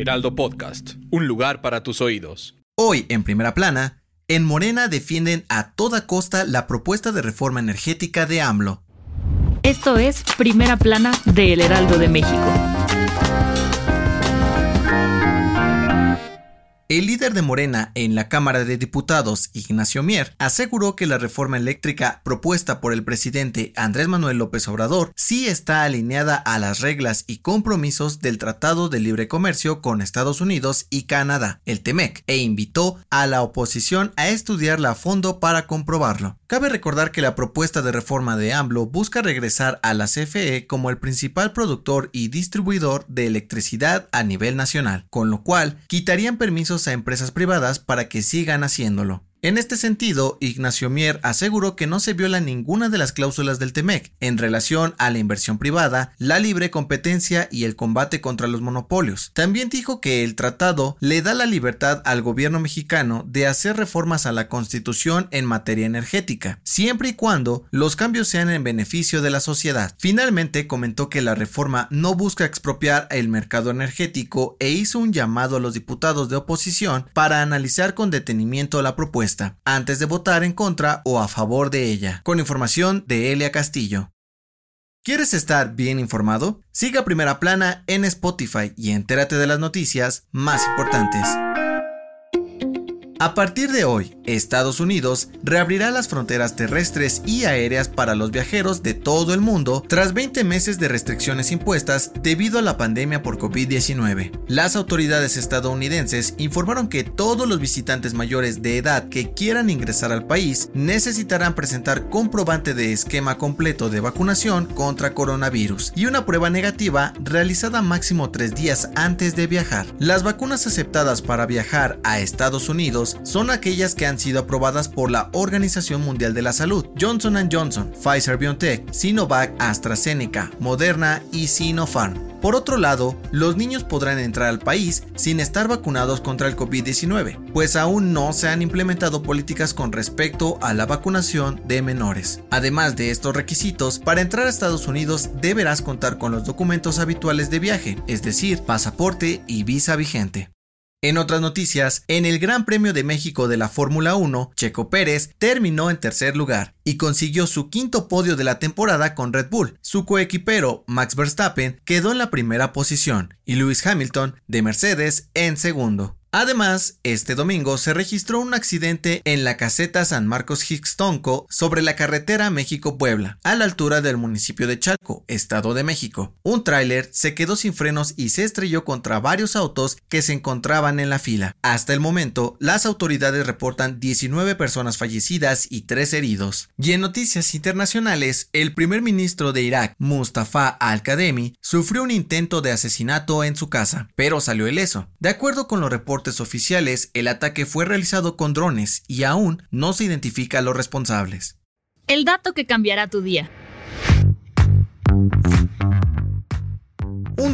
Heraldo Podcast, un lugar para tus oídos. Hoy, en primera plana, en Morena defienden a toda costa la propuesta de reforma energética de AMLO. Esto es Primera Plana de El Heraldo de México. El líder de Morena en la Cámara de Diputados, Ignacio Mier, aseguró que la reforma eléctrica propuesta por el presidente Andrés Manuel López Obrador sí está alineada a las reglas y compromisos del Tratado de Libre Comercio con Estados Unidos y Canadá, el TEMEC, e invitó a la oposición a estudiarla a fondo para comprobarlo. Cabe recordar que la propuesta de reforma de AMLO busca regresar a la CFE como el principal productor y distribuidor de electricidad a nivel nacional, con lo cual quitarían permisos a empresas privadas para que sigan haciéndolo. En este sentido, Ignacio Mier aseguró que no se viola ninguna de las cláusulas del TEMEC en relación a la inversión privada, la libre competencia y el combate contra los monopolios. También dijo que el tratado le da la libertad al gobierno mexicano de hacer reformas a la Constitución en materia energética, siempre y cuando los cambios sean en beneficio de la sociedad. Finalmente comentó que la reforma no busca expropiar el mercado energético e hizo un llamado a los diputados de oposición para analizar con detenimiento la propuesta antes de votar en contra o a favor de ella. Con información de Elia Castillo. ¿Quieres estar bien informado? Siga Primera Plana en Spotify y entérate de las noticias más importantes. A partir de hoy, Estados Unidos reabrirá las fronteras terrestres y aéreas para los viajeros de todo el mundo tras 20 meses de restricciones impuestas debido a la pandemia por COVID-19. Las autoridades estadounidenses informaron que todos los visitantes mayores de edad que quieran ingresar al país necesitarán presentar comprobante de esquema completo de vacunación contra coronavirus y una prueba negativa realizada máximo tres días antes de viajar. Las vacunas aceptadas para viajar a Estados Unidos son aquellas que han sido aprobadas por la Organización Mundial de la Salud, Johnson Johnson, Pfizer BioNTech, Sinovac, AstraZeneca, Moderna y Sinopharm. Por otro lado, los niños podrán entrar al país sin estar vacunados contra el COVID-19, pues aún no se han implementado políticas con respecto a la vacunación de menores. Además de estos requisitos, para entrar a Estados Unidos deberás contar con los documentos habituales de viaje, es decir, pasaporte y visa vigente. En otras noticias, en el Gran Premio de México de la Fórmula 1, Checo Pérez terminó en tercer lugar y consiguió su quinto podio de la temporada con Red Bull. Su coequipero, Max Verstappen, quedó en la primera posición y Lewis Hamilton, de Mercedes, en segundo. Además, este domingo se registró un accidente en la caseta San Marcos Hixtonco sobre la carretera México-Puebla, a la altura del municipio de Chalco, Estado de México. Un tráiler se quedó sin frenos y se estrelló contra varios autos que se encontraban en la fila. Hasta el momento, las autoridades reportan 19 personas fallecidas y 3 heridos. Y en noticias internacionales, el primer ministro de Irak, Mustafa al-Kademi, sufrió un intento de asesinato en su casa, pero salió ileso. De acuerdo con los reportes oficiales, el ataque fue realizado con drones y aún no se identifica a los responsables. El dato que cambiará tu día.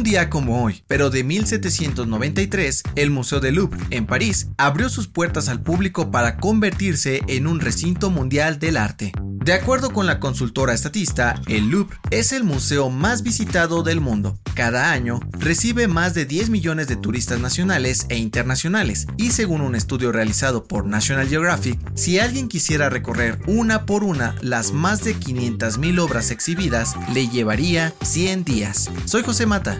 Día como hoy, pero de 1793, el Museo del Louvre, en París, abrió sus puertas al público para convertirse en un recinto mundial del arte. De acuerdo con la consultora estatista, el Louvre es el museo más visitado del mundo. Cada año recibe más de 10 millones de turistas nacionales e internacionales y según un estudio realizado por National Geographic, si alguien quisiera recorrer una por una las más de 500.000 obras exhibidas, le llevaría 100 días. Soy José Mata,